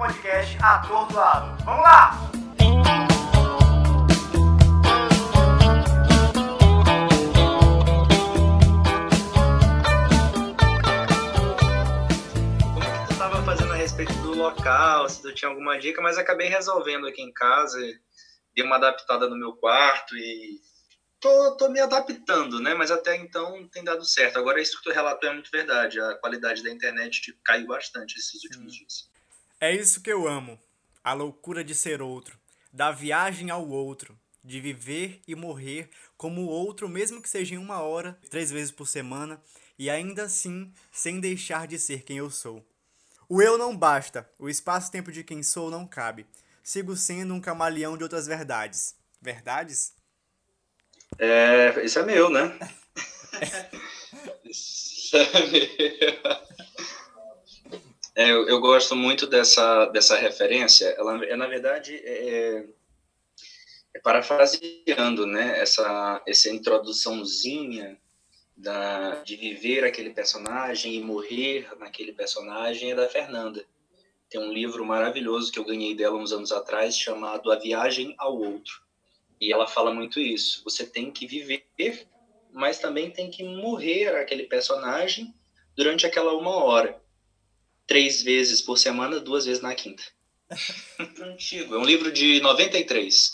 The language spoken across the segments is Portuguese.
podcast Atordoado. Vamos lá! respeito do local, se eu tinha alguma dica, mas acabei resolvendo aqui em casa, dei uma adaptada no meu quarto e tô, tô me adaptando, né? Mas até então tem dado certo. Agora isso que tu relatou é muito verdade, a qualidade da internet tipo, caiu bastante esses últimos dias. É isso que eu amo, a loucura de ser outro, da viagem ao outro, de viver e morrer como o outro, mesmo que seja em uma hora, três vezes por semana, e ainda assim sem deixar de ser quem eu sou. O eu não basta, o espaço-tempo de quem sou não cabe. Sigo sendo um camaleão de outras verdades. Verdades? É, isso é meu, né? isso é meu. É, eu, eu, gosto muito dessa, dessa referência. Ela, é, na verdade, é, é parafraseando, né? Essa, essa introduçãozinha da, de viver aquele personagem e morrer naquele personagem é da Fernanda. Tem um livro maravilhoso que eu ganhei dela uns anos atrás chamado A Viagem ao Outro. E ela fala muito isso. Você tem que viver, mas também tem que morrer aquele personagem durante aquela uma hora. Três vezes por semana, duas vezes na quinta. Antigo. É um livro de 93.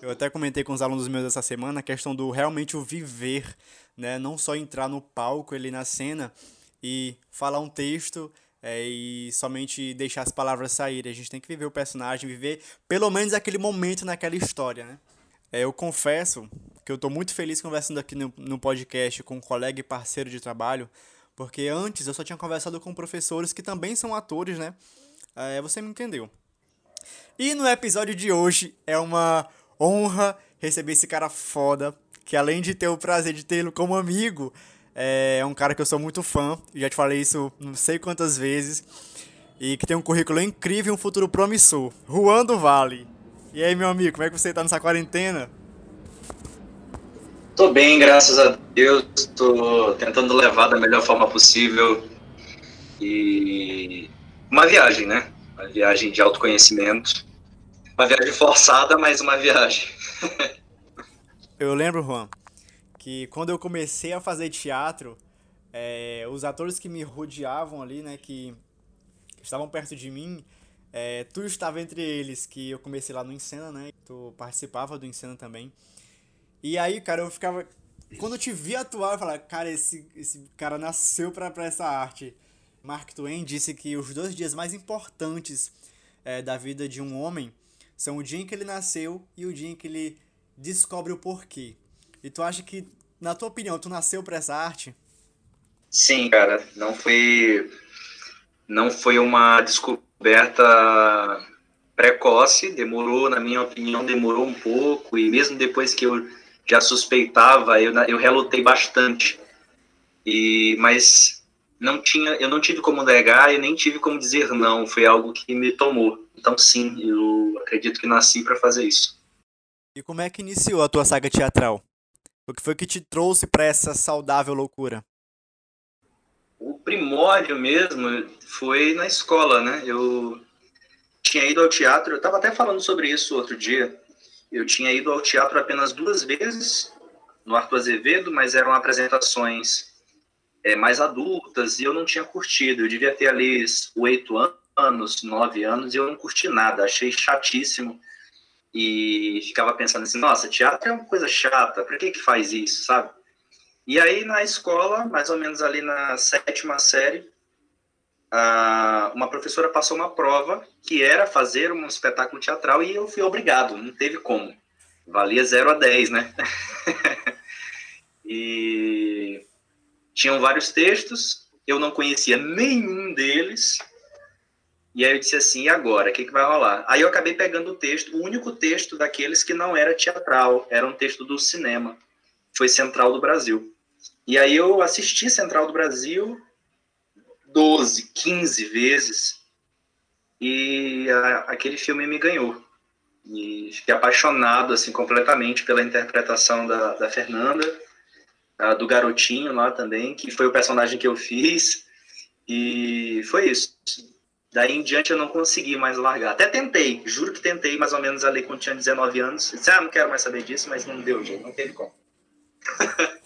Eu até comentei com os alunos meus essa semana a questão do realmente o viver, né? Não só entrar no palco, ele na cena e falar um texto é, e somente deixar as palavras saírem. A gente tem que viver o personagem, viver pelo menos aquele momento naquela história, né? É, eu confesso que eu estou muito feliz conversando aqui no, no podcast com um colega e parceiro de trabalho, porque antes eu só tinha conversado com professores que também são atores, né? É, você me entendeu. E no episódio de hoje é uma honra receber esse cara foda, que além de ter o prazer de tê-lo como amigo, é um cara que eu sou muito fã, já te falei isso não sei quantas vezes, e que tem um currículo incrível e um futuro promissor. Juan do Vale. E aí, meu amigo, como é que você tá nessa quarentena? Tô bem, graças a Deus. Tô tentando levar da melhor forma possível. E uma viagem, né? Uma viagem de autoconhecimento uma viagem forçada, mas uma viagem. eu lembro, Juan, que quando eu comecei a fazer teatro, é, os atores que me rodeavam ali, né, que estavam perto de mim, é, tu estava entre eles, que eu comecei lá no Encena, né, tu participava do Encena também. E aí, cara, eu ficava... Quando eu te vi atuar, eu falava, cara, esse, esse cara nasceu pra, pra essa arte. Mark Twain disse que os dois dias mais importantes é, da vida de um homem são o dia em que ele nasceu e o dia em que ele descobre o porquê. E tu acha que, na tua opinião, tu nasceu para essa arte? Sim, cara. Não foi, não foi uma descoberta precoce. Demorou, na minha opinião, demorou um pouco. E mesmo depois que eu já suspeitava, eu, eu relutei bastante. E, mas não tinha, eu não tive como negar e nem tive como dizer não. Foi algo que me tomou. Então, sim, eu acredito que nasci para fazer isso. E como é que iniciou a tua saga teatral? O que foi que te trouxe para essa saudável loucura? O primórdio mesmo foi na escola, né? Eu tinha ido ao teatro, eu estava até falando sobre isso outro dia. Eu tinha ido ao teatro apenas duas vezes, no Arthur Azevedo, mas eram apresentações é, mais adultas e eu não tinha curtido. Eu devia ter ali oito anos nove anos, e eu não curti nada, achei chatíssimo. E ficava pensando assim, nossa, teatro é uma coisa chata, por que que faz isso, sabe? E aí na escola, mais ou menos ali na sétima série, uma professora passou uma prova que era fazer um espetáculo teatral e eu fui obrigado, não teve como. Valia 0 a 10, né? e tinham vários textos, eu não conhecia nenhum deles, e aí eu disse assim, e agora? O que, que vai rolar? Aí eu acabei pegando o texto, o único texto daqueles que não era teatral, era um texto do cinema. Foi Central do Brasil. E aí eu assisti Central do Brasil 12, 15 vezes. E a, aquele filme me ganhou. E fiquei apaixonado, assim, completamente pela interpretação da, da Fernanda, a, do garotinho lá também, que foi o personagem que eu fiz. E foi isso Daí em diante eu não consegui mais largar. Até tentei, juro que tentei mais ou menos ali quando tinha 19 anos. disse, ah, não quero mais saber disso, mas não deu jeito, não teve como.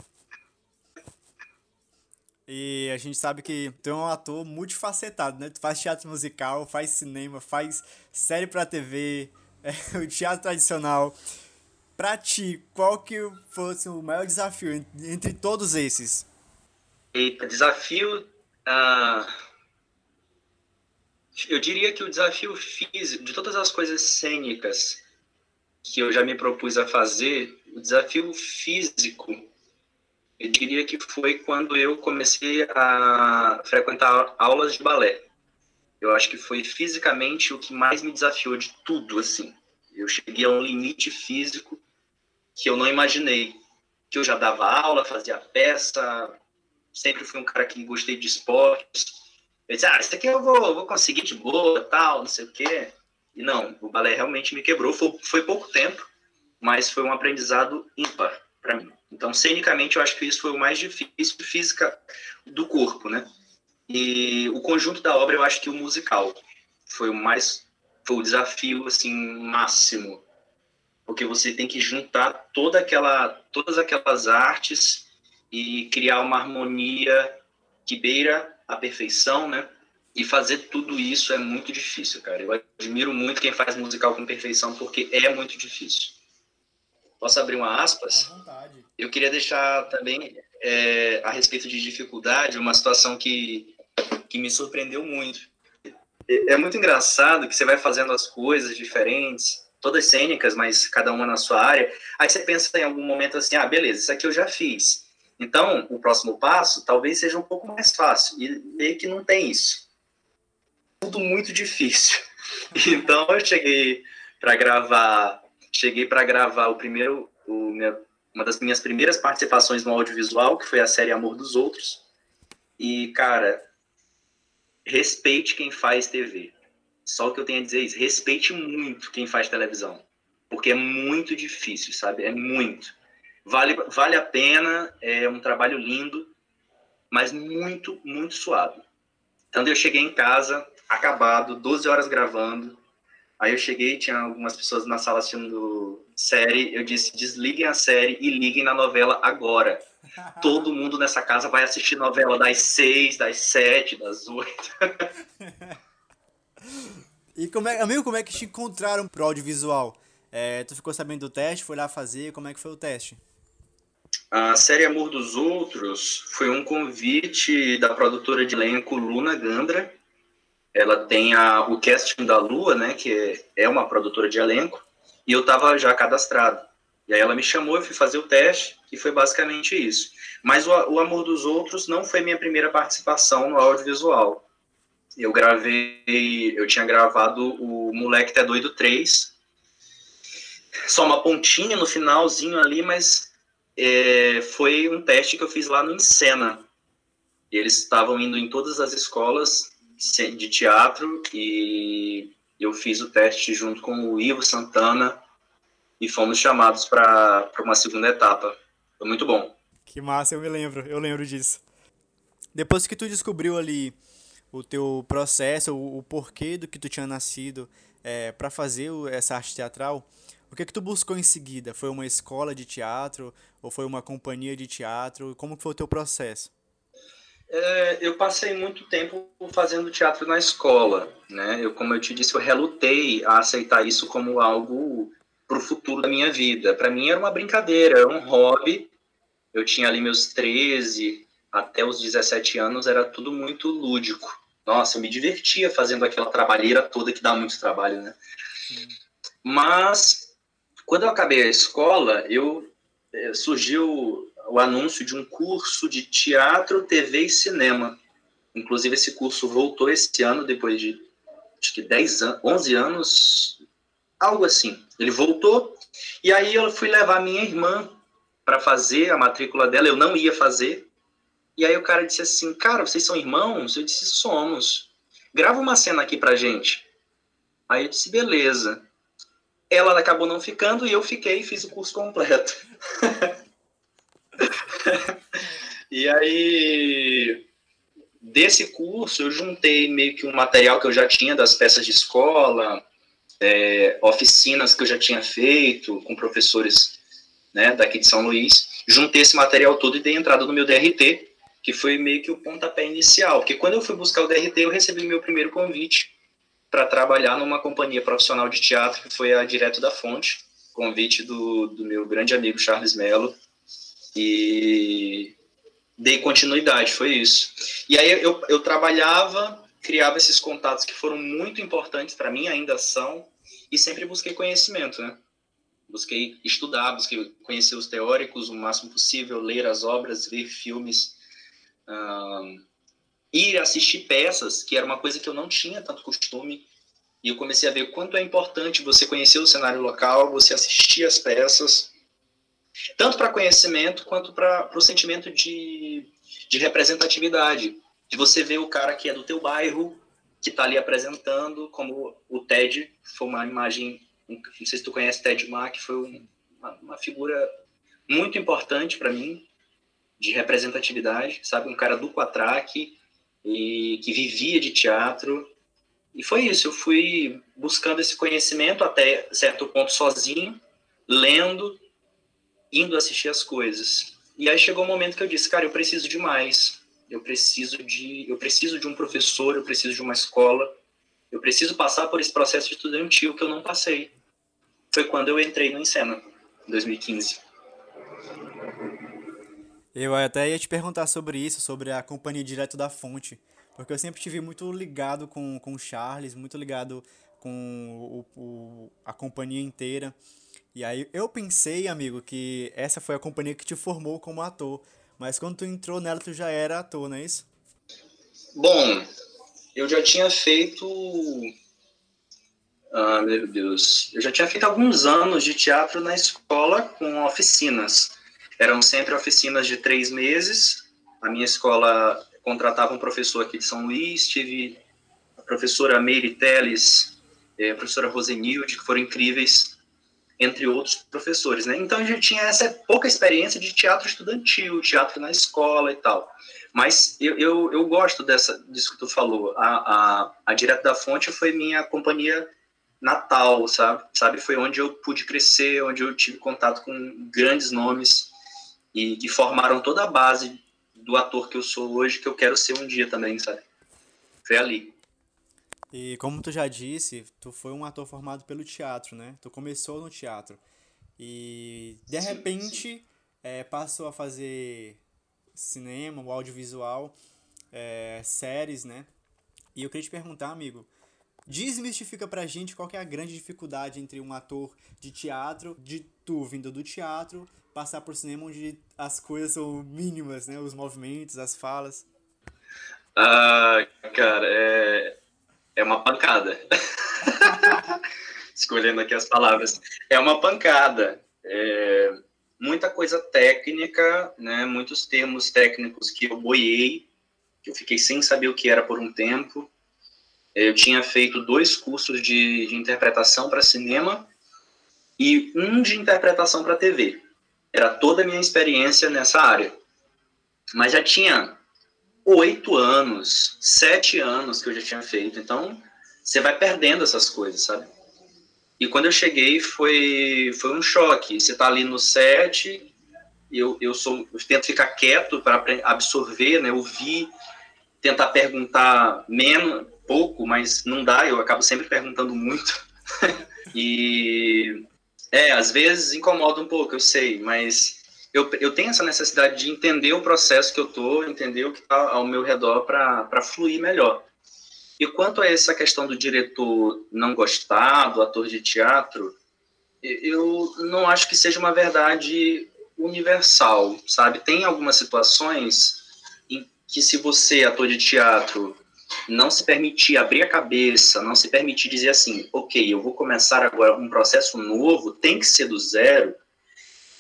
E a gente sabe que tu é um ator multifacetado, né? Tu faz teatro musical, faz cinema, faz série pra TV, é, o teatro tradicional. Pra ti, qual que fosse o maior desafio entre todos esses? Eita, desafio. Uh, eu diria que o desafio físico, de todas as coisas cênicas que eu já me propus a fazer, o desafio físico, eu diria que foi quando eu comecei a frequentar aulas de balé. Eu acho que foi fisicamente o que mais me desafiou de tudo, assim. Eu cheguei a um limite físico que eu não imaginei. Que eu já dava aula, fazia peça, sempre fui um cara que gostei de esportes. Eu disse, ah, isso aqui eu vou, vou conseguir de boa, tal, não sei o quê. E não, o balé realmente me quebrou. Foi, foi pouco tempo, mas foi um aprendizado ímpar para mim. Então, cenicamente, eu acho que isso foi o mais difícil, física do corpo, né? E o conjunto da obra, eu acho que o musical foi o mais, foi o desafio, assim, máximo. Porque você tem que juntar toda aquela, todas aquelas artes e criar uma harmonia que beira a perfeição, né? E fazer tudo isso é muito difícil, cara. Eu admiro muito quem faz musical com perfeição, porque é muito difícil. Posso abrir uma aspas? À vontade. Eu queria deixar também, é, a respeito de dificuldade, uma situação que, que me surpreendeu muito. É, é muito engraçado que você vai fazendo as coisas diferentes, todas cênicas, mas cada uma na sua área. Aí você pensa em algum momento assim: ah, beleza, isso aqui eu já fiz. Então, o próximo passo talvez seja um pouco mais fácil. E meio que não tem isso tudo muito difícil. Então eu cheguei para gravar, cheguei para gravar o primeiro, o minha, uma das minhas primeiras participações no audiovisual, que foi a série Amor dos Outros. E cara, respeite quem faz TV. Só o que eu tenho a dizer é isso, respeite muito quem faz televisão, porque é muito difícil, sabe? É muito. Vale, vale a pena, é um trabalho lindo, mas muito, muito suado. Então eu cheguei em casa, acabado, 12 horas gravando. Aí eu cheguei, tinha algumas pessoas na sala assistindo série. Eu disse: desliguem a série e liguem na novela agora. Todo mundo nessa casa vai assistir novela das seis, das sete, das oito. e como é, amigo, como é que te encontraram pro audiovisual? É, tu ficou sabendo do teste, foi lá fazer, como é que foi o teste? A série Amor dos Outros foi um convite da produtora de elenco Luna Gandra, ela tem a, o casting da Lua, né, que é, uma produtora de elenco, e eu estava já cadastrado. E aí ela me chamou, eu fui fazer o teste, e foi basicamente isso. Mas o, o Amor dos Outros não foi minha primeira participação no audiovisual. Eu gravei, eu tinha gravado o Moleque Tá Doido 3, só uma pontinha no finalzinho ali, mas é, foi um teste que eu fiz lá no Encena. Eles estavam indo em todas as escolas de teatro e eu fiz o teste junto com o Ivo Santana e fomos chamados para uma segunda etapa. Foi muito bom. Que massa, eu me lembro, eu lembro disso. Depois que tu descobriu ali o teu processo, o, o porquê do que tu tinha nascido é, para fazer essa arte teatral, o que que tu buscou em seguida? Foi uma escola de teatro ou foi uma companhia de teatro? Como foi o teu processo? É, eu passei muito tempo fazendo teatro na escola, né? Eu, como eu te disse, eu relutei a aceitar isso como algo para o futuro da minha vida. Para mim era uma brincadeira, era um hobby. Eu tinha ali meus 13 até os 17 anos, era tudo muito lúdico. Nossa, eu me divertia fazendo aquela trabalheira toda que dá muito trabalho, né? Sim. Mas quando eu acabei a escola, eu eh, surgiu o anúncio de um curso de teatro, TV e cinema. Inclusive, esse curso voltou esse ano, depois de acho que 10 anos, 11 anos, algo assim. Ele voltou, e aí eu fui levar minha irmã para fazer a matrícula dela, eu não ia fazer. E aí o cara disse assim: Cara, vocês são irmãos? Eu disse: Somos. Grava uma cena aqui pra gente. Aí eu disse: Beleza. Ela acabou não ficando e eu fiquei e fiz o curso completo. e aí, desse curso, eu juntei meio que um material que eu já tinha das peças de escola, é, oficinas que eu já tinha feito com professores né, daqui de São Luís. Juntei esse material todo e dei entrada no meu DRT, que foi meio que o pontapé inicial. Porque quando eu fui buscar o DRT, eu recebi meu primeiro convite para trabalhar numa companhia profissional de teatro, que foi a Direto da Fonte, convite do, do meu grande amigo Charles Mello. E dei continuidade, foi isso. E aí eu, eu trabalhava, criava esses contatos que foram muito importantes para mim, ainda são, e sempre busquei conhecimento, né? Busquei estudar, busquei conhecer os teóricos o máximo possível, ler as obras, ver filmes, ir assistir peças, que era uma coisa que eu não tinha tanto costume, e eu comecei a ver quanto é importante você conhecer o cenário local, você assistir as peças, tanto para conhecimento quanto para o sentimento de, de representatividade, de você ver o cara que é do teu bairro, que está ali apresentando, como o Ted, foi uma imagem, não sei se tu conhece Ted Mack, foi uma, uma figura muito importante para mim, de representatividade, sabe? Um cara do Quatraque, e que vivia de teatro. E foi isso, eu fui buscando esse conhecimento até certo ponto sozinho, lendo, indo assistir as coisas. E aí chegou o um momento que eu disse, cara, eu preciso de mais eu preciso de eu preciso de um professor, eu preciso de uma escola, eu preciso passar por esse processo estudantil que eu não passei. Foi quando eu entrei no Encena, em 2015. Eu até ia te perguntar sobre isso, sobre a companhia direto da fonte, porque eu sempre tive muito ligado com, com o Charles, muito ligado com o, o, a companhia inteira. E aí eu pensei, amigo, que essa foi a companhia que te formou como ator. Mas quando tu entrou nela, tu já era ator, não é isso? Bom, eu já tinha feito. Ah, meu Deus. Eu já tinha feito alguns anos de teatro na escola com oficinas. Eram sempre oficinas de três meses. A minha escola contratava um professor aqui de São Luís. Tive a professora Meire Teles, eh, a professora Rosenilde, que foram incríveis entre outros professores, né? Então a gente tinha essa pouca experiência de teatro estudantil, teatro na escola e tal. Mas eu, eu, eu gosto dessa, disso que tu falou. A, a, a Direto da Fonte foi minha companhia natal, sabe? sabe? Foi onde eu pude crescer, onde eu tive contato com grandes nomes e que formaram toda a base do ator que eu sou hoje, que eu quero ser um dia também, sabe? Foi ali. E como tu já disse, tu foi um ator formado pelo teatro, né? Tu começou no teatro. E de repente é, passou a fazer cinema, o audiovisual, é, séries, né? E eu queria te perguntar, amigo, desmistifica pra gente qual é a grande dificuldade entre um ator de teatro, de tu vindo do teatro, passar por cinema onde as coisas são mínimas, né? Os movimentos, as falas. Ah, cara, é, é uma pancada. Escolhendo aqui as palavras. É uma pancada. É muita coisa técnica, né? muitos termos técnicos que eu boiei, que eu fiquei sem saber o que era por um tempo. Eu tinha feito dois cursos de, de interpretação para cinema e um de interpretação para TV. Era toda a minha experiência nessa área. Mas já tinha oito anos, sete anos que eu já tinha feito. Então, você vai perdendo essas coisas, sabe? E quando eu cheguei, foi, foi um choque. Você tá ali no set, eu, eu, sou, eu tento ficar quieto para absorver, né? Ouvir, tentar perguntar menos, pouco, mas não dá, eu acabo sempre perguntando muito. e, é, às vezes incomoda um pouco, eu sei, mas eu, eu tenho essa necessidade de entender o processo que eu estou, entender o que está ao meu redor para fluir melhor. E quanto a essa questão do diretor não gostar, do ator de teatro, eu não acho que seja uma verdade universal, sabe? Tem algumas situações em que se você, ator de teatro, não se permitir abrir a cabeça, não se permitir dizer assim, ok, eu vou começar agora um processo novo, tem que ser do zero,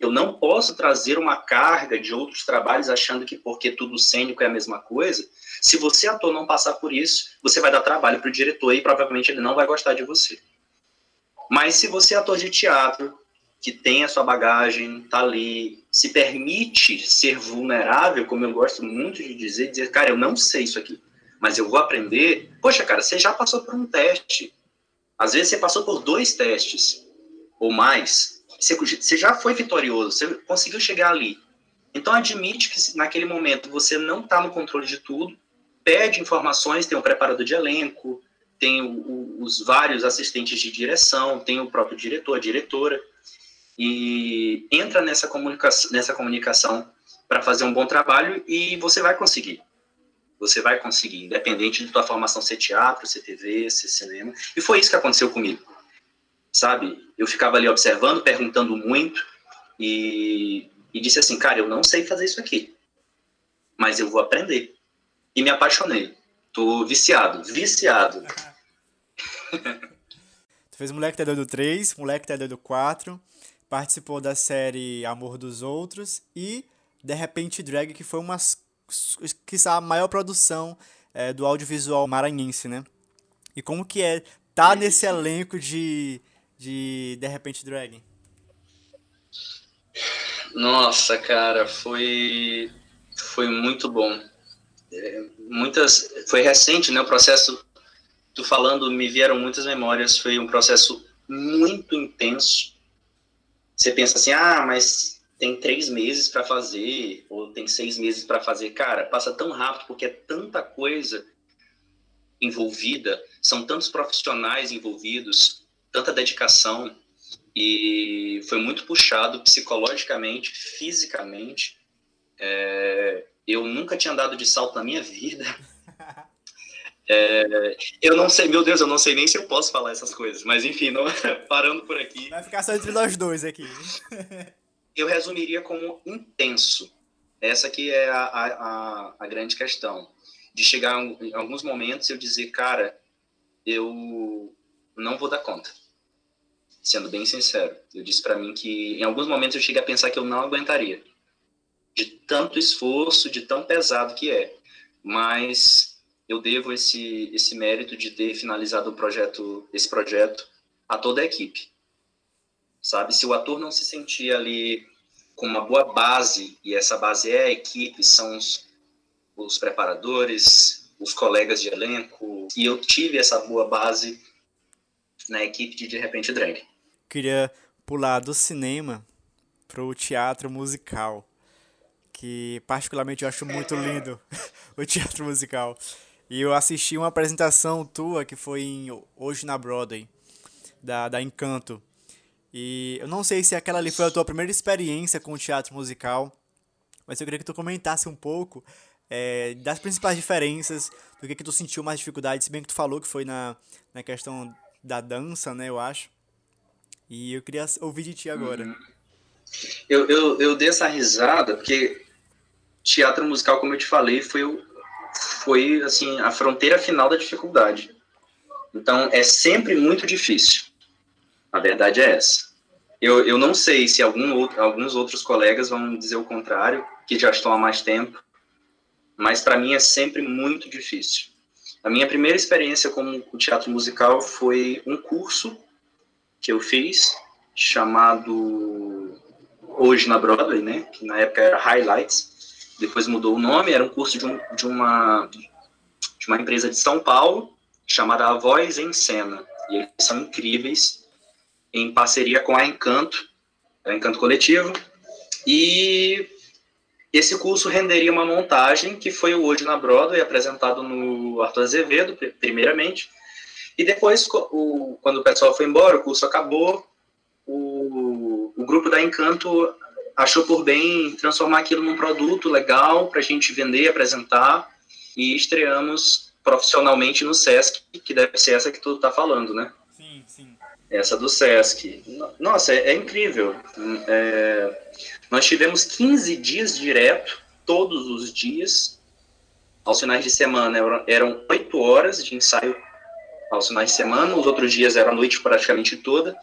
eu não posso trazer uma carga de outros trabalhos achando que porque tudo cênico é a mesma coisa. Se você, ator, não passar por isso, você vai dar trabalho para o diretor e provavelmente ele não vai gostar de você. Mas se você, ator de teatro, que tem a sua bagagem, tá ali, se permite ser vulnerável, como eu gosto muito de dizer, dizer, cara, eu não sei isso aqui, mas eu vou aprender. Poxa, cara, você já passou por um teste. Às vezes você passou por dois testes ou mais. Você, já foi vitorioso, você conseguiu chegar ali. Então admite que naquele momento você não está no controle de tudo, pede informações, tem um preparador de elenco, tem o, o, os vários assistentes de direção, tem o próprio diretor, a diretora e entra nessa comunicação, nessa comunicação para fazer um bom trabalho e você vai conseguir. Você vai conseguir, independente de tua formação ser teatro, ser TV, ser cinema. E foi isso que aconteceu comigo. Sabe? Eu ficava ali observando, perguntando muito e, e disse assim, cara, eu não sei fazer isso aqui, mas eu vou aprender. E me apaixonei. Tô viciado, viciado. tu fez Moleque Tá Doido 3, Moleque Tá Doido 4, participou da série Amor dos Outros e De Repente Drag, que foi uma, que a maior produção é, do audiovisual maranhense, né? E como que é tá nesse elenco de, de De Repente Drag? Nossa, cara, foi foi muito bom. É, muitas foi recente, né? O processo, tu falando, me vieram muitas memórias. Foi um processo muito intenso você pensa assim, ah, mas tem três meses para fazer, ou tem seis meses para fazer. Cara, passa tão rápido porque é tanta coisa envolvida, são tantos profissionais envolvidos, tanta dedicação, e foi muito puxado psicologicamente, fisicamente. É, eu nunca tinha andado de salto na minha vida. É, eu não sei, meu Deus, eu não sei nem se eu posso falar essas coisas, mas enfim, não, parando por aqui. Vai ficar só entre nós dois aqui. eu resumiria como intenso. Essa que é a, a, a grande questão. De chegar em alguns momentos eu dizer, cara, eu não vou dar conta. Sendo bem sincero, eu disse para mim que em alguns momentos eu cheguei a pensar que eu não aguentaria. De tanto esforço, de tão pesado que é. Mas eu devo esse, esse mérito de ter finalizado o projeto, esse projeto a toda a equipe. Sabe, se o ator não se sentir ali com uma boa base, e essa base é a equipe, são os, os preparadores, os colegas de elenco, e eu tive essa boa base na equipe de De Repente Drag. Queria pular do cinema para o teatro musical, que particularmente eu acho muito lindo, o teatro musical. E eu assisti uma apresentação tua que foi em, hoje na Broadway, da, da Encanto. E eu não sei se aquela ali foi a tua primeira experiência com o teatro musical, mas eu queria que tu comentasse um pouco é, das principais diferenças, do que, que tu sentiu mais dificuldade, se bem que tu falou que foi na, na questão da dança, né, eu acho. E eu queria ouvir de ti agora. Uhum. Eu, eu, eu dei essa risada, porque teatro musical, como eu te falei, foi foi assim a fronteira final da dificuldade. Então é sempre muito difícil. A verdade é essa. Eu, eu não sei se algum outro, alguns outros colegas vão dizer o contrário, que já estão há mais tempo, mas para mim é sempre muito difícil. A minha primeira experiência com o teatro musical foi um curso que eu fiz chamado hoje na Broadway, né, que na época era Highlights, depois mudou o nome, era um curso de, um, de, uma, de uma empresa de São Paulo, chamada A Voz em Cena. E eles são incríveis, em parceria com a Encanto, a Encanto Coletivo. E esse curso renderia uma montagem que foi o Hoje na Broadway, apresentado no Arthur Azevedo, primeiramente. E depois, o, quando o pessoal foi embora, o curso acabou, o, o grupo da Encanto achou por bem transformar aquilo num produto legal para a gente vender, apresentar e estreamos profissionalmente no Sesc, que deve ser essa que tu tá falando, né? Sim, sim. Essa do Sesc. Nossa, é, é incrível. É, nós tivemos 15 dias direto, todos os dias. Aos finais de semana eram, eram 8 horas de ensaio aos finais de semana, os outros dias era a noite praticamente toda.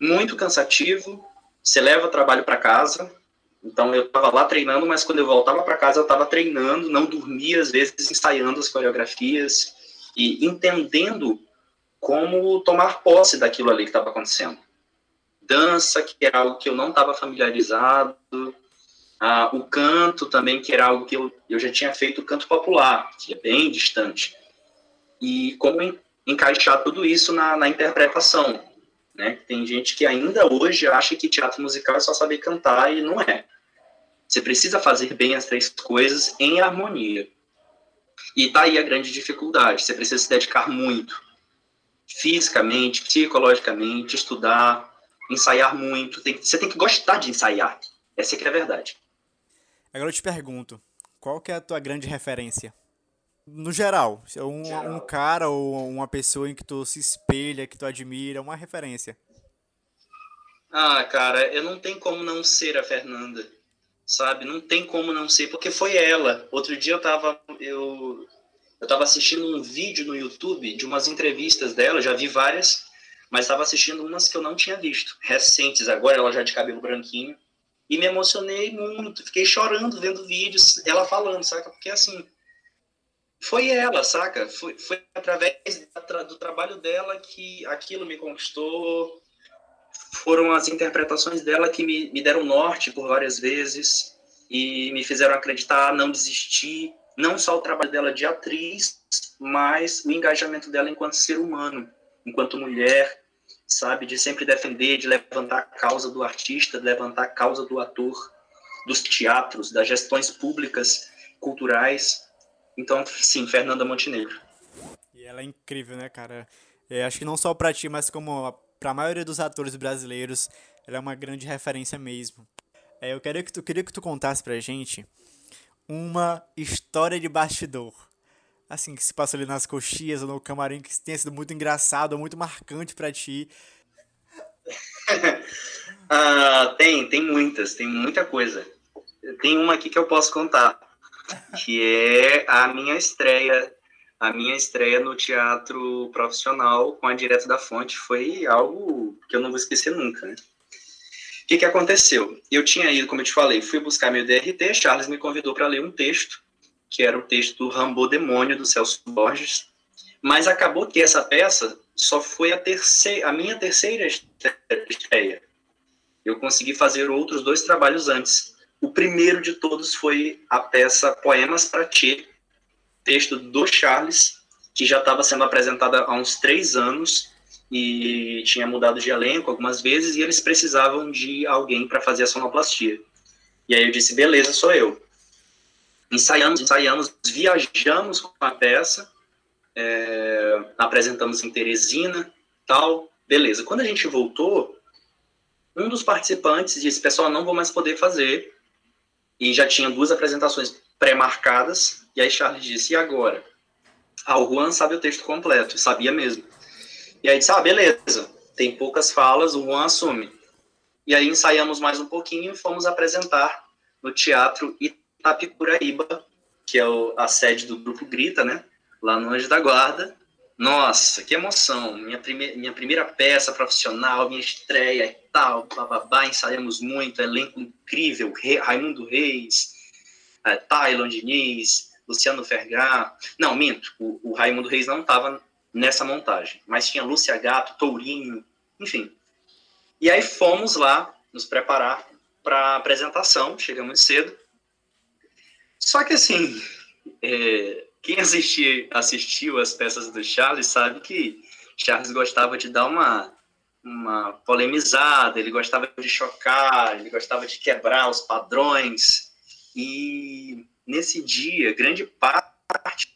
Muito cansativo, você leva trabalho para casa. Então eu estava lá treinando, mas quando eu voltava para casa eu estava treinando, não dormia às vezes ensaiando as coreografias e entendendo como tomar posse daquilo ali que estava acontecendo. dança, que era algo que eu não estava familiarizado, ah, o canto também, que era algo que eu, eu já tinha feito, o canto popular, que é bem distante. E como encaixar tudo isso na, na interpretação, né? Tem gente que ainda hoje acha que teatro musical é só saber cantar e não é. Você precisa fazer bem as três coisas em harmonia. E tá aí a grande dificuldade. Você precisa se dedicar muito, fisicamente, psicologicamente, estudar, ensaiar muito. Tem, você tem que gostar de ensaiar. Essa é que é a verdade. Agora eu te pergunto, qual que é a tua grande referência? No geral, um, geral. um cara ou uma pessoa em que tu se espelha, que tu admira, uma referência. Ah, cara, eu não tenho como não ser a Fernanda, sabe? Não tem como não ser, porque foi ela. Outro dia eu tava, eu, eu tava assistindo um vídeo no YouTube de umas entrevistas dela, já vi várias, mas estava assistindo umas que eu não tinha visto, recentes, agora ela já de cabelo branquinho, e me emocionei muito, fiquei chorando vendo vídeos, ela falando, saca? Porque assim, foi ela, saca? Foi, foi através do trabalho dela que aquilo me conquistou, foram as interpretações dela que me, me deram norte por várias vezes e me fizeram acreditar, não desistir, não só o trabalho dela de atriz, mas o engajamento dela enquanto ser humano, enquanto mulher, sabe, de sempre defender, de levantar a causa do artista, de levantar a causa do ator, dos teatros, das gestões públicas, culturais. Então, sim, Fernanda Montenegro. E ela é incrível, né, cara? Eu acho que não só para ti, mas como para a maioria dos atores brasileiros, ela é uma grande referência mesmo. É, eu queria que tu queria que tu contasse pra gente uma história de bastidor assim, que se passou ali nas coxias ou no camarim que tenha sido muito engraçado muito marcante para ti? ah, tem, tem muitas, tem muita coisa. Tem uma aqui que eu posso contar, que é a minha estreia, a minha estreia no teatro profissional com a Direto da Fonte foi algo que eu não vou esquecer nunca, né? O que, que aconteceu? Eu tinha ido, como eu te falei, fui buscar meu DRT, Charles me convidou para ler um texto que era o texto Rambo Demônio, do Celso Borges. Mas acabou que essa peça só foi a, terceira, a minha terceira estreia. Eu consegui fazer outros dois trabalhos antes. O primeiro de todos foi a peça Poemas para Ti, texto do Charles, que já estava sendo apresentada há uns três anos e tinha mudado de elenco algumas vezes e eles precisavam de alguém para fazer a sonoplastia. E aí eu disse, beleza, sou eu ensaiamos, ensaiamos, viajamos com a peça, é, apresentamos em Teresina, tal, beleza. Quando a gente voltou, um dos participantes disse, pessoal, não vou mais poder fazer, e já tinha duas apresentações pré-marcadas, e aí Charles disse, e agora? Ah, o Juan sabe o texto completo, sabia mesmo. E aí disse, ah, beleza, tem poucas falas, o Juan assume. E aí ensaiamos mais um pouquinho e fomos apresentar no Teatro Itapicuraíba, que é o, a sede do Grupo Grita, né? Lá no Anjo da Guarda. Nossa, que emoção! Minha, prime minha primeira peça profissional, minha estreia e tal, bababá, ensaiamos muito, elenco incrível, Re Raimundo Reis, é, Tylon Diniz, Luciano Fergar. Não, minto, o, o Raimundo Reis não estava nessa montagem, mas tinha Lúcia Gato, Tourinho, enfim. E aí fomos lá nos preparar para a apresentação, chegamos cedo, só que assim, é, quem assistiu, as peças do Charles sabe que Charles gostava de dar uma, uma polemizada, ele gostava de chocar, ele gostava de quebrar os padrões. E nesse dia, grande parte,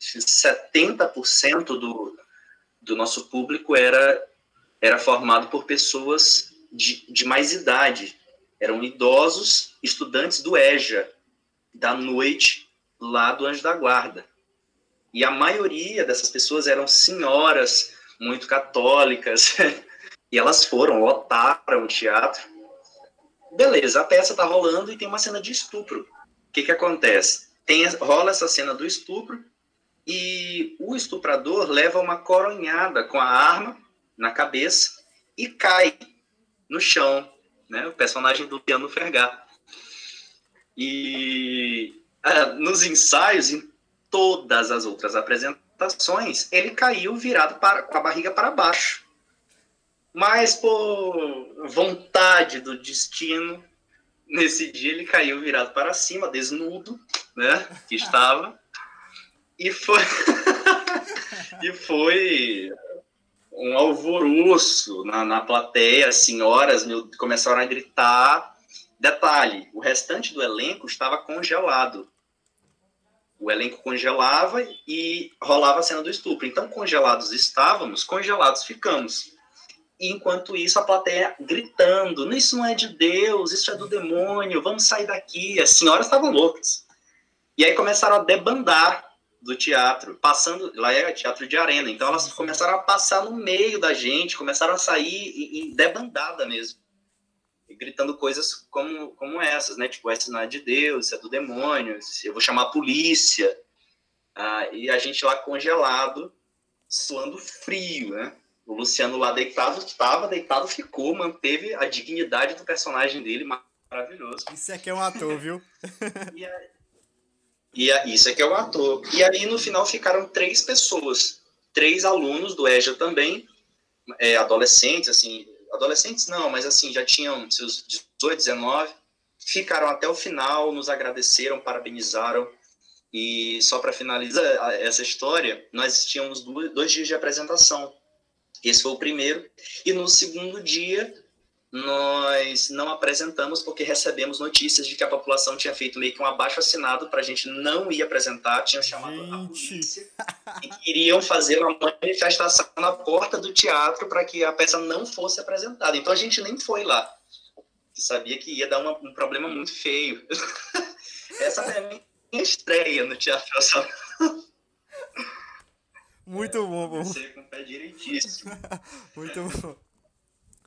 70% do, do nosso público era, era formado por pessoas de, de mais idade. Eram idosos, estudantes do EJA, da noite lá do Anjo da Guarda. E a maioria dessas pessoas eram senhoras muito católicas. e elas foram, lotaram o teatro. Beleza, a peça tá rolando e tem uma cena de estupro. O que que acontece? Tem, rola essa cena do estupro e o estuprador leva uma coronhada com a arma na cabeça e cai no chão, né? O personagem do Piano Fergar. E uh, nos ensaios, todas as outras apresentações, ele caiu virado para, com a barriga para baixo. Mas por vontade do destino, nesse dia ele caiu virado para cima, desnudo, né? Que estava. E foi. e foi um alvoroço na, na plateia, as senhoras meu, começaram a gritar. Detalhe: o restante do elenco estava congelado. O elenco congelava e rolava a cena do estupro. Então, congelados estávamos, congelados ficamos. E, enquanto isso, a plateia gritando: Isso não é de Deus, isso é do demônio, vamos sair daqui. As senhoras estavam loucas. E aí começaram a debandar do teatro, passando, lá é teatro de arena, então elas começaram a passar no meio da gente, começaram a sair em, debandada mesmo, gritando coisas como, como essas, né, tipo, essa não é de Deus, isso é do demônio, eu vou chamar a polícia, ah, e a gente lá congelado, suando frio, né, o Luciano lá deitado, estava deitado, ficou, manteve a dignidade do personagem dele, maravilhoso. Isso aqui é um ator, viu? e aí, e a, isso é que é o ator. E aí, no final, ficaram três pessoas. Três alunos do EJA também, é, adolescentes, assim, adolescentes não, mas assim, já tinham seus 18, 19, ficaram até o final, nos agradeceram, parabenizaram. E só para finalizar essa história, nós tínhamos dois dias de apresentação. Esse foi o primeiro. E no segundo dia, nós não apresentamos porque recebemos notícias de que a população tinha feito meio que um abaixo assinado para a gente não ir apresentar, tinham chamado gente. a polícia e queriam fazer uma manifestação na porta do teatro para que a peça não fosse apresentada. Então a gente nem foi lá, sabia que ia dar uma, um problema muito feio. Essa é a minha estreia no Teatro Nacional. Muito bom, bom. com o pé direitíssimo. muito bom.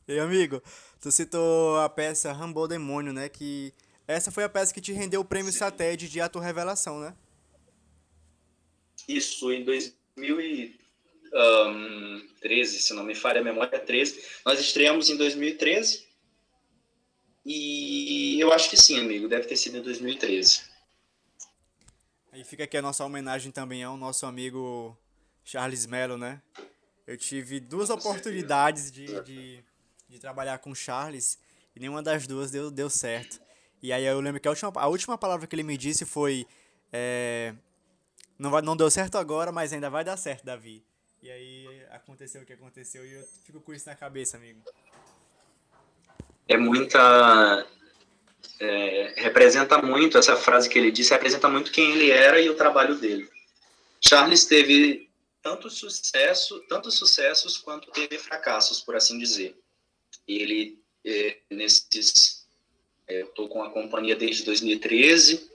E amigo, Tu citou a peça Rambo Demônio, né? Que essa foi a peça que te rendeu o prêmio Sim. Sated de ator revelação, né? Isso, em 2013, se não me falha a memória, 13. Nós estreamos em 2013. E eu acho que sim, amigo, deve ter sido em 2013. Aí fica aqui a nossa homenagem também ao nosso amigo Charles Mello, né? Eu tive duas oportunidades de, de de trabalhar com Charles e nenhuma das duas deu, deu certo. E aí eu lembro que a última, a última palavra que ele me disse foi: é, não, vai, não deu certo agora, mas ainda vai dar certo, Davi. E aí aconteceu o que aconteceu e eu fico com isso na cabeça, amigo. É muita. É, representa muito, essa frase que ele disse, representa muito quem ele era e o trabalho dele. Charles teve tanto sucesso, tantos sucessos quanto teve fracassos, por assim dizer. Ele, é, nesses. É, eu estou com a companhia desde 2013,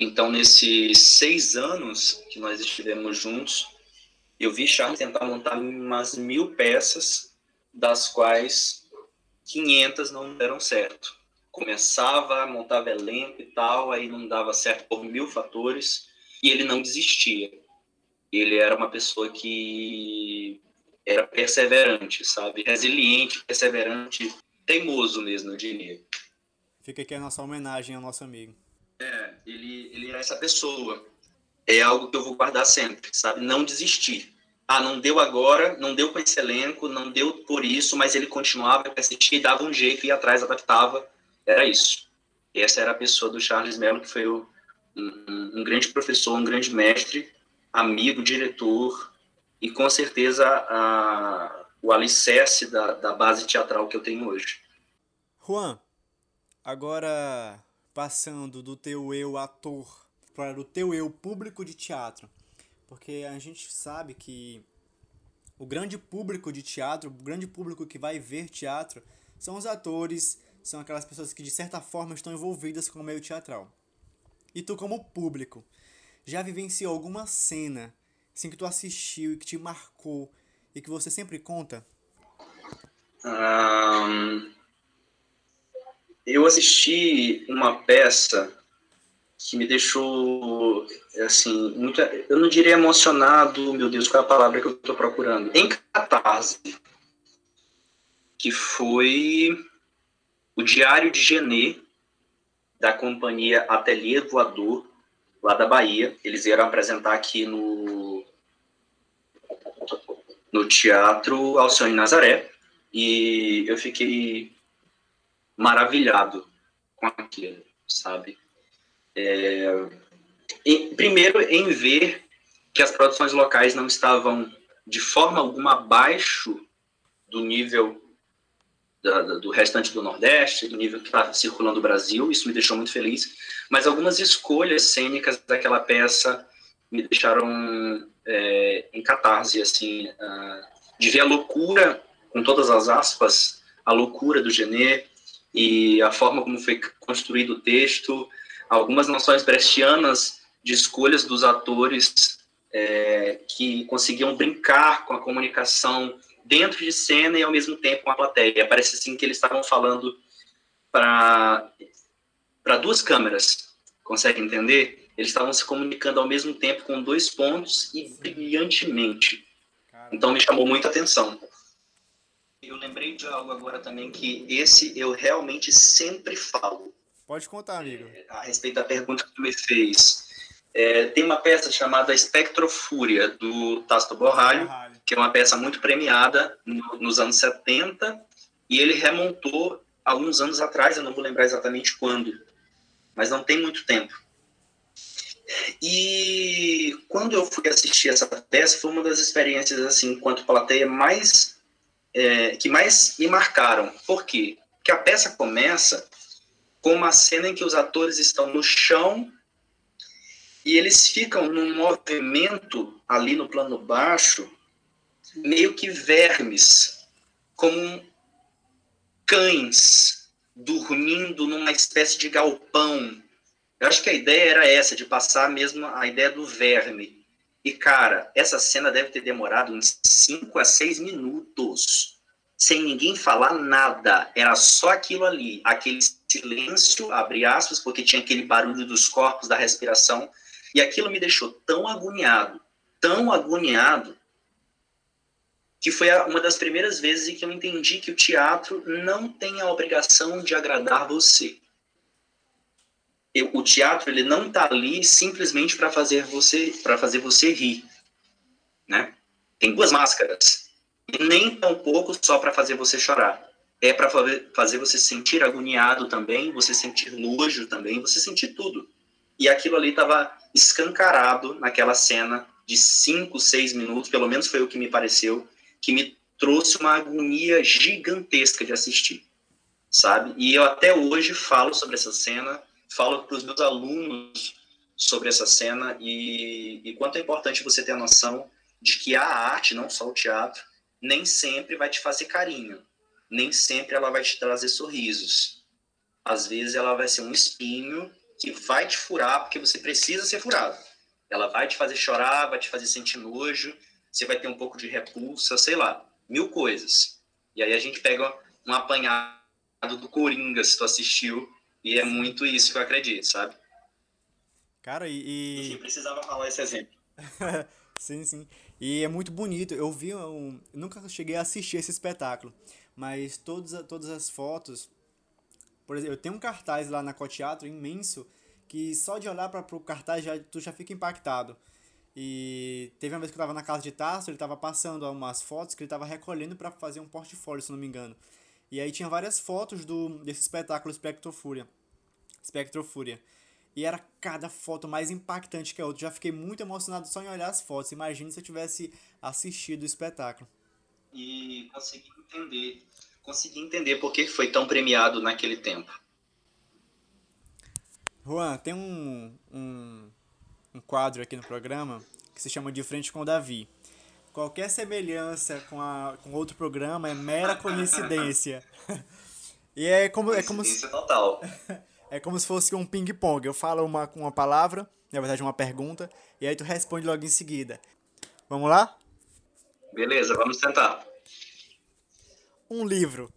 então, nesses seis anos que nós estivemos juntos, eu vi Charles tentar montar umas mil peças, das quais 500 não deram certo. Começava, montava elenco e tal, aí não dava certo por mil fatores, e ele não desistia. Ele era uma pessoa que era perseverante, sabe? Resiliente, perseverante, teimoso mesmo, eu diria. Fica aqui a nossa homenagem ao nosso amigo. É, ele, ele é essa pessoa. É algo que eu vou guardar sempre, sabe? Não desistir. Ah, não deu agora, não deu com esse elenco, não deu por isso, mas ele continuava, persistia, dava um jeito, ia atrás, adaptava. Era isso. Essa era a pessoa do Charles Mello, que foi o, um, um grande professor, um grande mestre, amigo, diretor, e com certeza a, o alicerce da, da base teatral que eu tenho hoje. Juan, agora passando do teu eu ator para o teu eu público de teatro, porque a gente sabe que o grande público de teatro, o grande público que vai ver teatro, são os atores, são aquelas pessoas que de certa forma estão envolvidas com o meio teatral. E tu, como público, já vivenciou alguma cena assim, que tu assistiu e que te marcou e que você sempre conta? Um, eu assisti uma peça que me deixou, assim, muito, eu não diria emocionado, meu Deus, qual é a palavra que eu estou procurando? Em catarse, que foi o Diário de Genê, da companhia Ateliê Voador, lá da Bahia. Eles vieram apresentar aqui no no Teatro Alcione Nazaré. e eu fiquei maravilhado com aquilo, sabe? É, e, primeiro, em ver que as produções locais não estavam de forma alguma abaixo do nível da, da, do restante do Nordeste, do nível que está circulando o Brasil, isso me deixou muito feliz, mas algumas escolhas cênicas daquela peça me deixaram é, em catarse, assim, uh, de ver a loucura, com todas as aspas, a loucura do Genet e a forma como foi construído o texto, algumas noções brechtianas de escolhas dos atores é, que conseguiam brincar com a comunicação dentro de cena e ao mesmo tempo com a plateia. Parece assim que eles estavam falando para para duas câmeras. Consegue entender? Eles estavam se comunicando ao mesmo tempo com dois pontos e brilhantemente. Então me chamou muita atenção. Eu lembrei de algo agora também que esse eu realmente sempre falo. Pode contar, amigo. É, a respeito da pergunta que tu me fez. É, tem uma peça chamada Espectrofúria, do Tasto Borralho, Borralho, que é uma peça muito premiada no, nos anos 70, e ele remontou alguns anos atrás, eu não vou lembrar exatamente quando, mas não tem muito tempo. E quando eu fui assistir essa peça, foi uma das experiências, assim, enquanto plateia, mais é, que mais me marcaram. Por quê? Porque a peça começa com uma cena em que os atores estão no chão e eles ficam num movimento ali no plano baixo, meio que vermes, como cães dormindo numa espécie de galpão. Eu acho que a ideia era essa, de passar mesmo a ideia do verme. E, cara, essa cena deve ter demorado uns 5 a 6 minutos, sem ninguém falar nada. Era só aquilo ali, aquele silêncio, abre aspas, porque tinha aquele barulho dos corpos, da respiração, e aquilo me deixou tão agoniado, tão agoniado, que foi uma das primeiras vezes em que eu entendi que o teatro não tem a obrigação de agradar você. Eu, o teatro ele não está ali simplesmente para fazer você para fazer você rir, né? Tem duas máscaras e nem tão pouco só para fazer você chorar. É para fazer você sentir agoniado também, você sentir nojo também, você sentir tudo. E aquilo ali estava escancarado naquela cena de cinco, seis minutos, pelo menos foi o que me pareceu, que me trouxe uma agonia gigantesca de assistir, sabe? E eu até hoje falo sobre essa cena, falo para os meus alunos sobre essa cena e, e quanto é importante você ter a noção de que a arte, não só o teatro, nem sempre vai te fazer carinho, nem sempre ela vai te trazer sorrisos. Às vezes ela vai ser um espinho que vai te furar porque você precisa ser furado. Ela vai te fazer chorar, vai te fazer sentir nojo, você vai ter um pouco de repulsa, sei lá, mil coisas. E aí a gente pega um apanhado do Coringa, se tu assistiu, e é muito isso que eu acredito, sabe? Cara, e. Enfim, precisava falar esse exemplo. sim, sim. E é muito bonito. Eu vi um. Eu nunca cheguei a assistir esse espetáculo, mas todas, todas as fotos por exemplo, eu tenho um cartaz lá na Coteatro imenso que só de olhar para o cartaz já, tu já fica impactado. E teve uma vez que eu estava na casa de Tarso, ele estava passando umas fotos que ele estava recolhendo para fazer um portfólio, se não me engano. E aí tinha várias fotos do desse espetáculo Spectrofúria. Spectrofúria. E era cada foto mais impactante que a outra. Já fiquei muito emocionado só em olhar as fotos. Imagine se eu tivesse assistido o espetáculo. E consegui entender consegui entender por que foi tão premiado naquele tempo. Juan, tem um, um, um quadro aqui no programa que se chama De Frente com o Davi. Qualquer semelhança com, a, com outro programa é mera coincidência. e é como, é como se, total. É como se fosse um ping-pong. Eu falo uma, uma palavra, na verdade uma pergunta, e aí tu responde logo em seguida. Vamos lá? Beleza, vamos tentar. Um livro.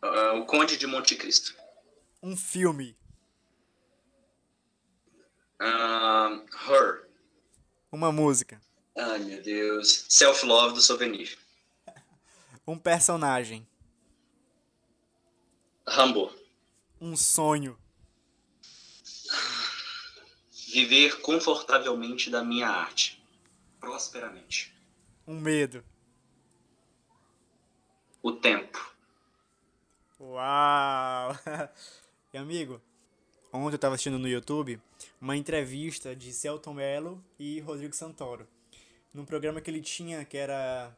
Uh, o Conde de Monte Cristo. Um filme. Uh, Her. Uma música. Ai, meu Deus. Self Love do Souvenir. um personagem. Rambo. Um sonho. Viver confortavelmente da minha arte. Prosperamente. Um medo. o tempo. Uau! e amigo, ontem eu estava assistindo no YouTube uma entrevista de Celton Mello e Rodrigo Santoro. Num programa que ele tinha que era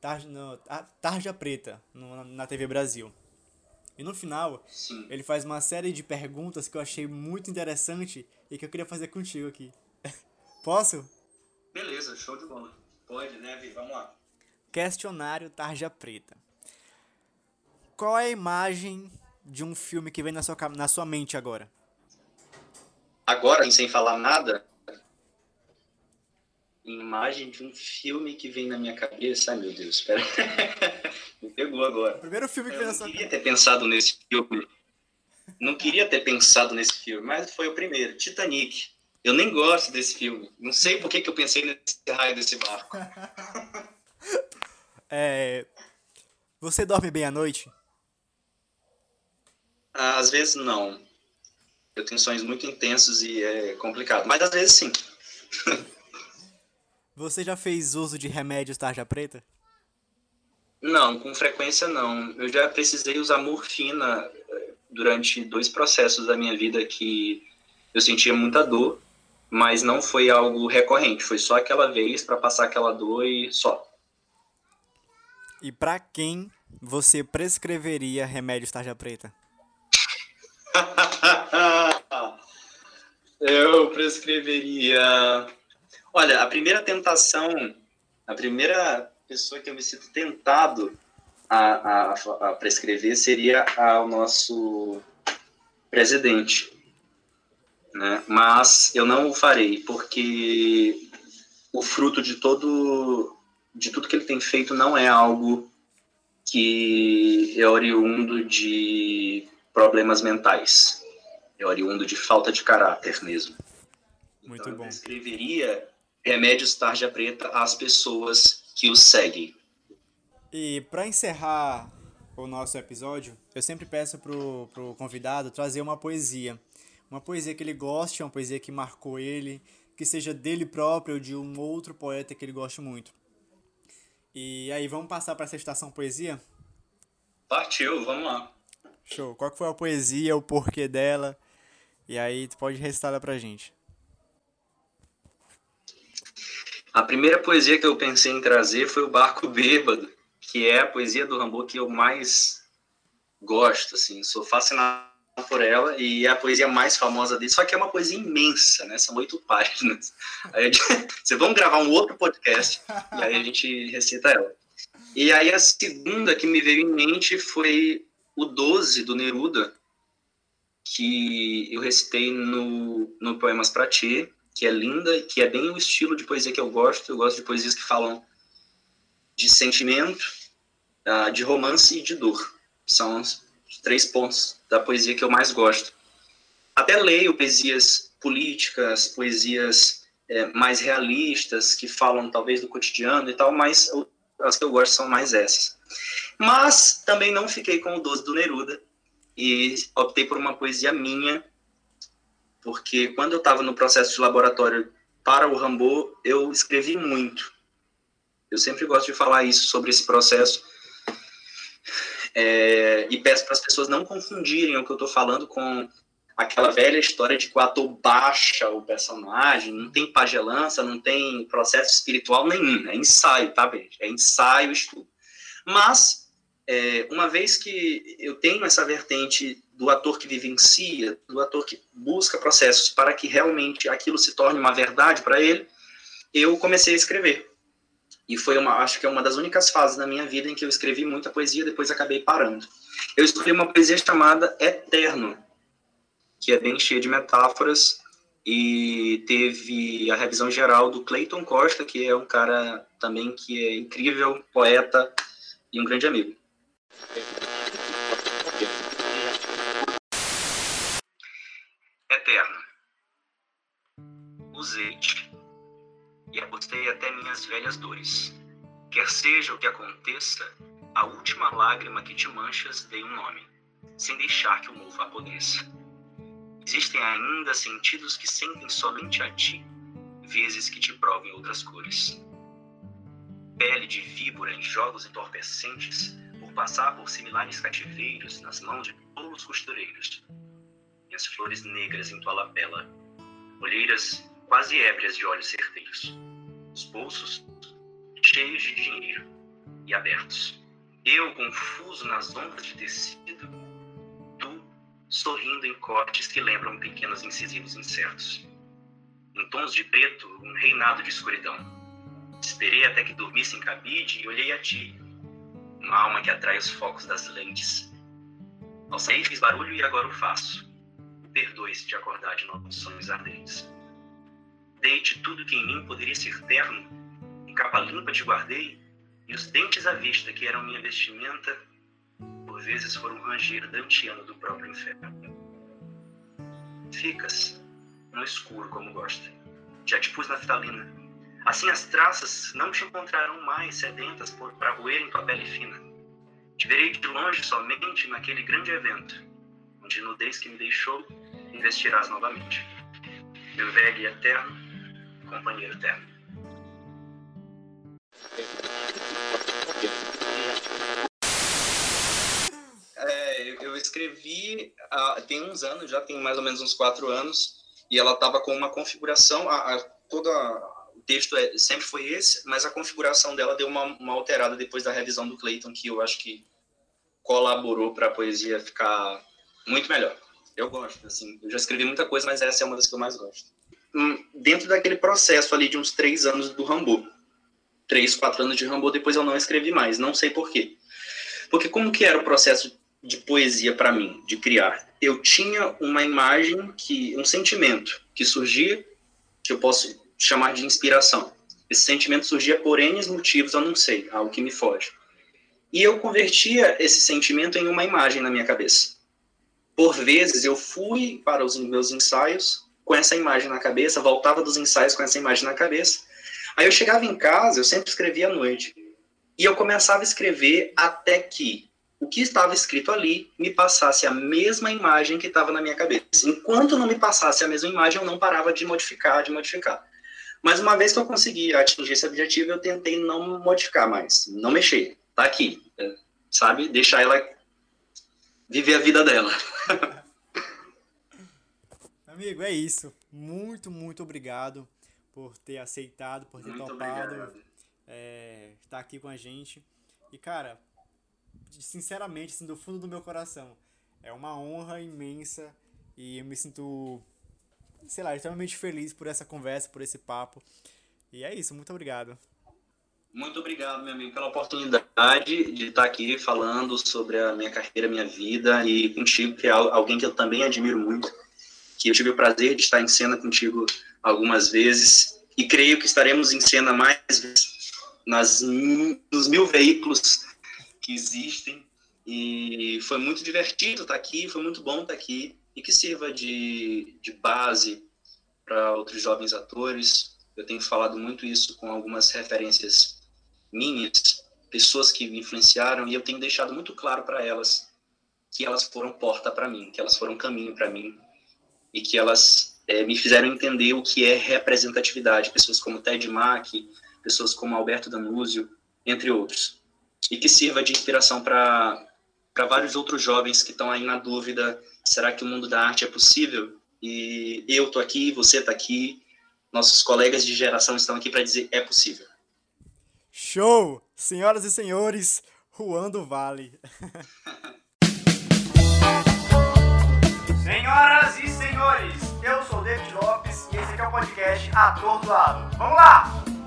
Tarja, no, Tarja Preta, no, na TV Brasil. E no final, Sim. ele faz uma série de perguntas que eu achei muito interessante e que eu queria fazer contigo aqui. Posso? Beleza, show de bola. Pode, né, Vi? Vamos lá. Questionário Tarja Preta. Qual é a imagem de um filme que vem na sua, na sua mente agora? Agora, sem falar nada, imagem de um filme que vem na minha cabeça. Ai, meu Deus, espera. Me pegou agora. O primeiro filme que Eu na não queria ter pensado nesse filme. Não queria ter pensado nesse filme, mas foi o primeiro, Titanic. Eu nem gosto desse filme. Não sei por que, que eu pensei nesse raio desse barco. É... Você dorme bem à noite? Às vezes não. Eu tenho sonhos muito intensos e é complicado. Mas às vezes sim. Você já fez uso de remédios tarja preta? Não, com frequência não. Eu já precisei usar morfina eh, durante dois processos da minha vida que eu sentia muita dor, mas não foi algo recorrente. Foi só aquela vez para passar aquela dor e só. E pra quem você prescreveria remédios tarja preta? eu prescreveria. Olha, a primeira tentação, a primeira pessoa que eu me sinto tentado a, a, a prescrever seria ao nosso presidente. Né? Mas eu não o farei, porque o fruto de todo de tudo que ele tem feito não é algo que é oriundo de problemas mentais. É oriundo de falta de caráter mesmo. Muito então, bom. Eu escreveria remédios tarja preta às pessoas que o seguem. E pra encerrar o nosso episódio, eu sempre peço pro, pro convidado trazer uma poesia. Uma poesia que ele goste, uma poesia que marcou ele, que seja dele próprio ou de um outro poeta que ele goste muito. E aí, vamos passar para essa estação poesia? Partiu, vamos lá. Show. Qual que foi a poesia, o porquê dela? E aí, tu pode recitar ela pra gente. A primeira poesia que eu pensei em trazer foi o Barco Bêbado, que é a poesia do Rambo que eu mais gosto, assim, sou fascinado por ela e é a poesia mais famosa dele, só que é uma poesia imensa, né? São oito páginas. Aí vocês vão gravar um outro podcast e aí a gente recita ela. E aí a segunda que me veio em mente foi o 12 do Neruda, que eu recitei no, no Poemas para Ti, que é linda, que é bem o estilo de poesia que eu gosto. Eu gosto de poesias que falam de sentimento, uh, de romance e de dor. São os três pontos da poesia que eu mais gosto. Até leio poesias políticas, poesias é, mais realistas, que falam talvez do cotidiano e tal, mas as que eu gosto são mais essas. Mas também não fiquei com o 12 do Neruda e optei por uma poesia minha, porque quando eu estava no processo de laboratório para o Rambo, eu escrevi muito. Eu sempre gosto de falar isso sobre esse processo. É, e peço para as pessoas não confundirem o que eu estou falando com aquela velha história de que o ator baixa o personagem, não tem pagelança, não tem processo espiritual nenhum, é ensaio, tá, bem? É ensaio, estudo. Mas, é, uma vez que eu tenho essa vertente do ator que vivencia, do ator que busca processos para que realmente aquilo se torne uma verdade para ele, eu comecei a escrever. E foi uma, acho que é uma das únicas fases da minha vida em que eu escrevi muita poesia, depois acabei parando. Eu escrevi uma poesia chamada Eterno, que é bem cheia de metáforas e teve a revisão geral do Clayton Costa, que é um cara também que é incrível, poeta e um grande amigo. Eterno. Usei-te e apostei até minhas velhas dores. Quer seja o que aconteça, a última lágrima que te manchas dei um nome, sem deixar que o novo apodreça. Existem ainda sentidos que sentem somente a ti, vezes que te provem outras cores. Pele de víbora em jogos entorpecentes, passar por similares cativeiros nas mãos de tolos costureiros. Minhas flores negras em tua lapela, olheiras quase ébrias de olhos certeiros. Os bolsos cheios de dinheiro e abertos. Eu confuso nas ondas de tecido, tu sorrindo em cortes que lembram pequenos incisivos incertos. Em tons de preto, um reinado de escuridão. Esperei até que dormisse em cabide e olhei a ti, uma alma que atrai os focos das lentes. Ao sair fiz barulho e agora o faço. Perdoe-se de acordar de novos sonhos ardentes. Deite tudo que em mim poderia ser terno, em capa limpa te guardei, e os dentes à vista que eram minha vestimenta, por vezes foram ranger dantiano do próprio inferno. Ficas no escuro como gosta. Já te pus na fitalina. Assim as traças não te encontrarão mais sedentas para roer em tua pele fina. Te verei de longe somente naquele grande evento, onde nudez que me deixou investirás novamente. Meu velho e eterno companheiro eterno. É, eu escrevi há, tem uns anos, já tem mais ou menos uns quatro anos, e ela estava com uma configuração, a, a, toda texto é, sempre foi esse, mas a configuração dela deu uma, uma alterada depois da revisão do Clayton, que eu acho que colaborou para a poesia ficar muito melhor. Eu gosto, assim, eu já escrevi muita coisa, mas essa é uma das que eu mais gosto. Hum, dentro daquele processo ali de uns três anos do Rambo, três, quatro anos de Rambo, depois eu não escrevi mais, não sei por quê. Porque como que era o processo de poesia para mim, de criar? Eu tinha uma imagem, que um sentimento que surgia, que eu posso chamar de inspiração. Esse sentimento surgia por N motivos, eu não sei, algo que me foge. E eu convertia esse sentimento em uma imagem na minha cabeça. Por vezes eu fui para os meus ensaios com essa imagem na cabeça, voltava dos ensaios com essa imagem na cabeça. Aí eu chegava em casa, eu sempre escrevia à noite. E eu começava a escrever até que o que estava escrito ali me passasse a mesma imagem que estava na minha cabeça. Enquanto não me passasse a mesma imagem, eu não parava de modificar, de modificar. Mas uma vez que eu consegui atingir esse objetivo, eu tentei não modificar mais, não mexer. Tá aqui, sabe? Deixar ela viver a vida dela. Amigo, é isso. Muito, muito obrigado por ter aceitado, por ter muito topado é, estar aqui com a gente. E, cara, sinceramente, assim, do fundo do meu coração, é uma honra imensa e eu me sinto, sei lá, extremamente feliz por essa conversa, por esse papo. E é isso, muito obrigado. Muito obrigado, meu amigo, pela oportunidade de estar aqui falando sobre a minha carreira, minha vida e contigo, que é alguém que eu também admiro muito que eu tive o prazer de estar em cena contigo algumas vezes e creio que estaremos em cena mais vezes nas, nos mil veículos que existem e foi muito divertido estar aqui, foi muito bom estar aqui e que sirva de, de base para outros jovens atores. Eu tenho falado muito isso com algumas referências minhas, pessoas que me influenciaram e eu tenho deixado muito claro para elas que elas foram porta para mim, que elas foram caminho para mim e que elas é, me fizeram entender o que é representatividade. Pessoas como Ted Mack, pessoas como Alberto Danúzio, entre outros. E que sirva de inspiração para vários outros jovens que estão aí na dúvida: será que o mundo da arte é possível? E eu estou aqui, você está aqui, nossos colegas de geração estão aqui para dizer: é possível. Show! Senhoras e senhores, Juan do Vale. Senhoras e senhores, eu sou David Lopes e esse aqui é o podcast Atordoado. Vamos lá!